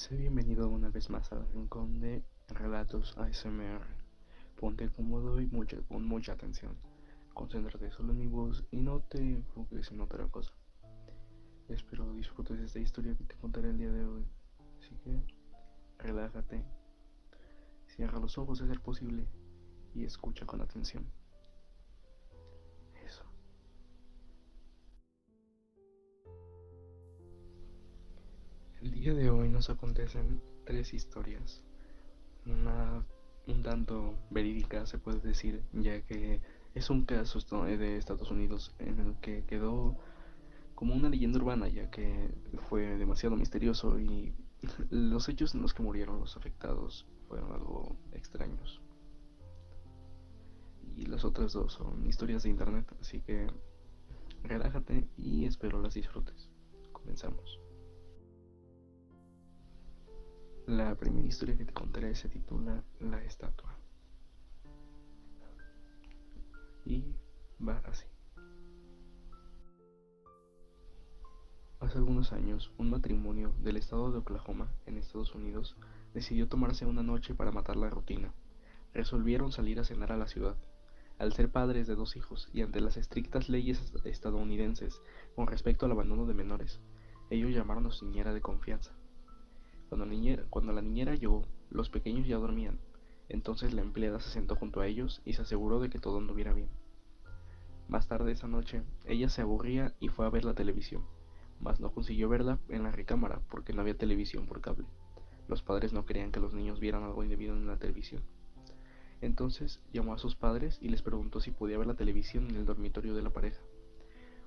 Sé bienvenido una vez más al rincón de Relatos ASMR. Ponte cómodo y mucha, con mucha atención. Concéntrate solo en mi voz y no te enfoques en otra cosa. Espero disfrutes esta historia que te contaré el día de hoy. Así que relájate, cierra los ojos a ser posible y escucha con atención. Día de hoy nos acontecen tres historias. Una un tanto verídica se puede decir, ya que es un caso de Estados Unidos en el que quedó como una leyenda urbana, ya que fue demasiado misterioso y los hechos en los que murieron los afectados fueron algo extraños. Y las otras dos son historias de internet, así que relájate y espero las disfrutes. Comenzamos. La primera historia que te contaré se titula La estatua. Y va así. Hace algunos años, un matrimonio del estado de Oklahoma, en Estados Unidos, decidió tomarse una noche para matar la rutina. Resolvieron salir a cenar a la ciudad. Al ser padres de dos hijos y ante las estrictas leyes estadounidenses con respecto al abandono de menores, ellos llamaron a su de confianza. Cuando la, niñera, llegó, los pequeños ya dormían. Entonces la empleada se sentó junto a ellos y se aseguró de que todo anduviera bien. Más tarde esa noche, ella se aburría y fue a ver la televisión, mas no consiguió verla en la recámara porque no había televisión por cable. Los padres no querían que los niños vieran algo indebido en la televisión. Entonces llamó a sus padres y les preguntó si podía ver la televisión en el dormitorio de la pareja.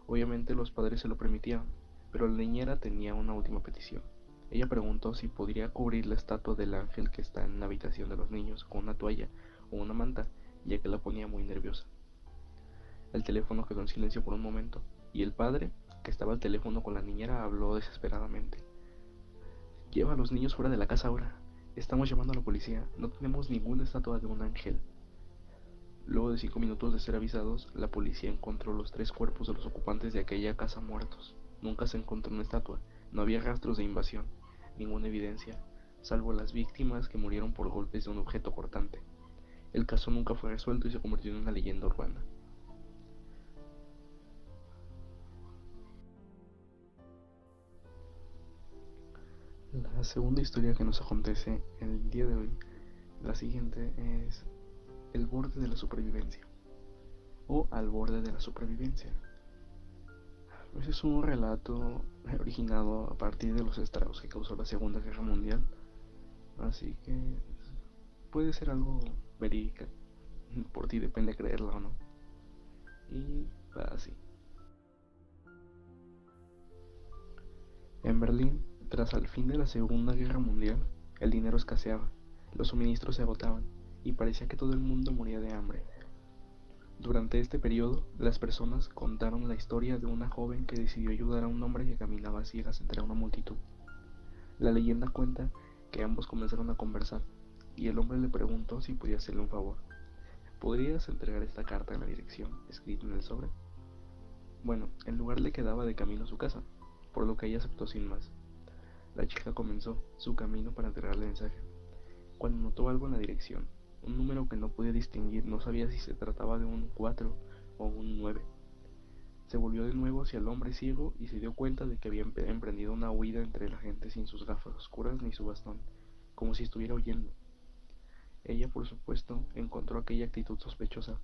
Obviamente los padres se lo permitían, pero la niñera tenía una última petición. Ella preguntó si podría cubrir la estatua del ángel que está en la habitación de los niños con una toalla o una manta, ya que la ponía muy nerviosa. El teléfono quedó en silencio por un momento, y el padre, que estaba al teléfono con la niñera, habló desesperadamente. Lleva a los niños fuera de la casa ahora. Estamos llamando a la policía. No tenemos ninguna estatua de un ángel. Luego de cinco minutos de ser avisados, la policía encontró los tres cuerpos de los ocupantes de aquella casa muertos. Nunca se encontró una estatua, no había rastros de invasión ninguna evidencia, salvo las víctimas que murieron por golpes de un objeto cortante. El caso nunca fue resuelto y se convirtió en una leyenda urbana. La segunda historia que nos acontece el día de hoy, la siguiente es el borde de la supervivencia o al borde de la supervivencia. Ese es un relato originado a partir de los estragos que causó la Segunda Guerra Mundial. Así que puede ser algo verídica. Por ti depende creerlo o no. Y va así. En Berlín, tras el fin de la Segunda Guerra Mundial, el dinero escaseaba, los suministros se agotaban y parecía que todo el mundo moría de hambre. Durante este periodo, las personas contaron la historia de una joven que decidió ayudar a un hombre que caminaba a ciegas entre una multitud. La leyenda cuenta que ambos comenzaron a conversar y el hombre le preguntó si podía hacerle un favor. ¿Podrías entregar esta carta en la dirección escrita en el sobre? Bueno, el lugar le quedaba de camino a su casa, por lo que ella aceptó sin más. La chica comenzó su camino para entregarle el mensaje. Cuando notó algo en la dirección, un número que no podía distinguir, no sabía si se trataba de un 4 o un 9. Se volvió de nuevo hacia el hombre ciego y se dio cuenta de que había emprendido una huida entre la gente sin sus gafas oscuras ni su bastón, como si estuviera huyendo. Ella, por supuesto, encontró aquella actitud sospechosa,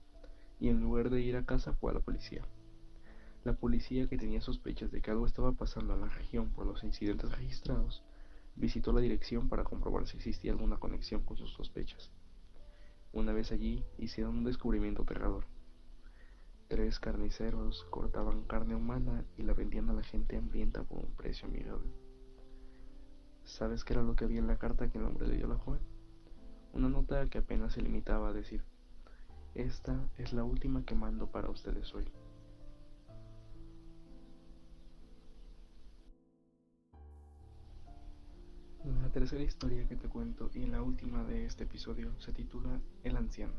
y en lugar de ir a casa fue a la policía. La policía, que tenía sospechas de que algo estaba pasando en la región por los incidentes registrados, visitó la dirección para comprobar si existía alguna conexión con sus sospechas. Una vez allí hicieron un descubrimiento aterrador. Tres carniceros cortaban carne humana y la vendían a la gente hambrienta por un precio amigable. ¿Sabes qué era lo que había en la carta que el hombre le dio a la joven? Una nota que apenas se limitaba a decir, esta es la última que mando para ustedes hoy. Tercera historia que te cuento y la última de este episodio se titula El anciano.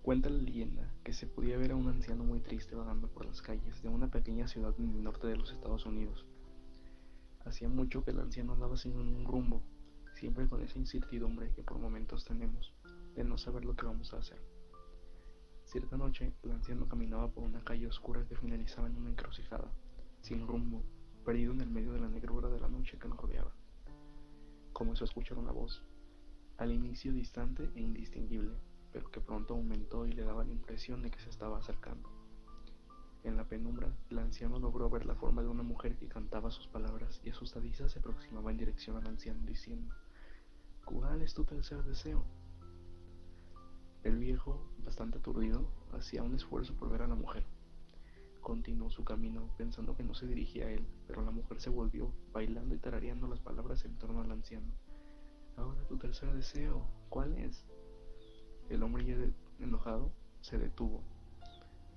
Cuenta la leyenda que se podía ver a un anciano muy triste vagando por las calles de una pequeña ciudad en el norte de los Estados Unidos. Hacía mucho que el anciano andaba sin un rumbo, siempre con esa incertidumbre que por momentos tenemos de no saber lo que vamos a hacer. Cierta noche, el anciano caminaba por una calle oscura que finalizaba en una encrucijada, sin rumbo, perdido en el medio de la negrura de la noche que nos rodeaba. Comenzó a escuchar una voz, al inicio distante e indistinguible, pero que pronto aumentó y le daba la impresión de que se estaba acercando. En la penumbra, el anciano logró ver la forma de una mujer que cantaba sus palabras y asustadiza se aproximaba en dirección al anciano diciendo, ¿Cuál es tu tercer deseo? El viejo, bastante aturdido, hacía un esfuerzo por ver a la mujer. Continuó su camino pensando que no se dirigía a él, pero la mujer se volvió, bailando y tarareando las palabras en torno al anciano. Ahora tu tercer deseo, ¿cuál es? El hombre ya enojado se detuvo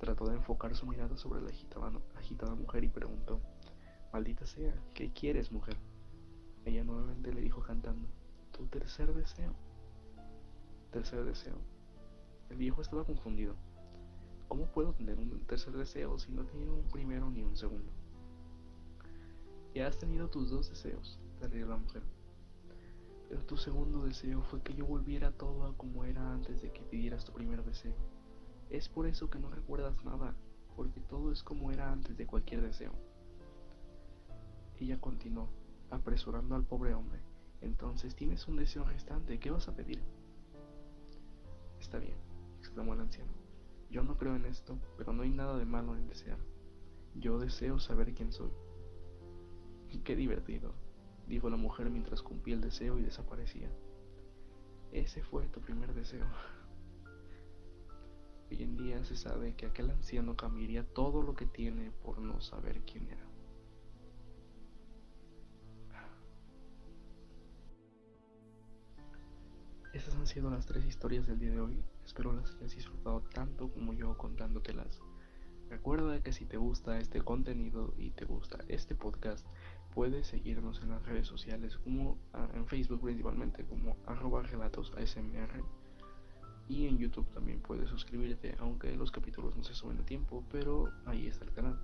Trató de enfocar su mirada sobre la agitada, mujer y preguntó, Maldita sea, ¿qué quieres, mujer? Ella nuevamente le dijo cantando, Tu tercer deseo. Tercer deseo. El viejo estaba confundido. ¿Cómo puedo tener un tercer deseo si no he tenido un primero ni un segundo? Ya has tenido tus dos deseos, le rió la mujer. Pero tu segundo deseo fue que yo volviera todo a como era antes de que pidieras tu primer deseo. Es por eso que no recuerdas nada, porque todo es como era antes de cualquier deseo. Ella continuó, apresurando al pobre hombre. Entonces tienes un deseo restante, ¿qué vas a pedir? Está bien, exclamó el anciano. Yo no creo en esto, pero no hay nada de malo en desear. Yo deseo saber quién soy. Qué divertido, dijo la mujer mientras cumplía el deseo y desaparecía. Ese fue tu primer deseo. Hoy en día se sabe que aquel anciano cambiaría todo lo que tiene por no saber quién era. Han sido las tres historias del día de hoy. Espero las hayas disfrutado tanto como yo contándotelas. Recuerda que si te gusta este contenido y te gusta este podcast, puedes seguirnos en las redes sociales como ah, en Facebook principalmente como arroba relatos ASMR y en YouTube también puedes suscribirte, aunque los capítulos no se suben a tiempo, pero ahí está el canal.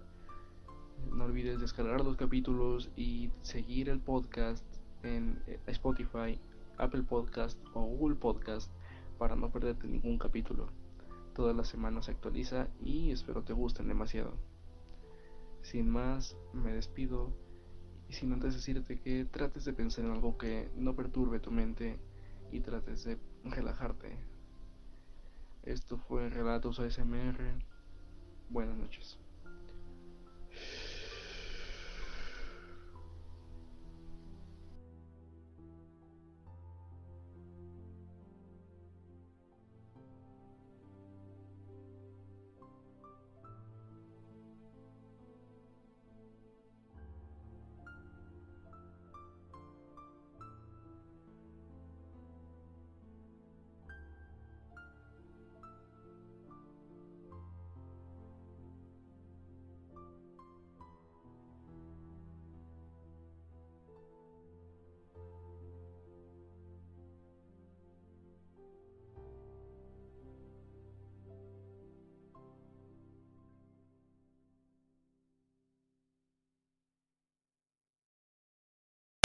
No olvides descargar los capítulos y seguir el podcast en eh, Spotify, Apple Podcast o Google Podcast para no perderte ningún capítulo. Todas las semanas se actualiza y espero te gusten demasiado. Sin más, me despido y sin antes decirte que trates de pensar en algo que no perturbe tu mente y trates de relajarte esto fue Relatos ASMR. Buenas noches.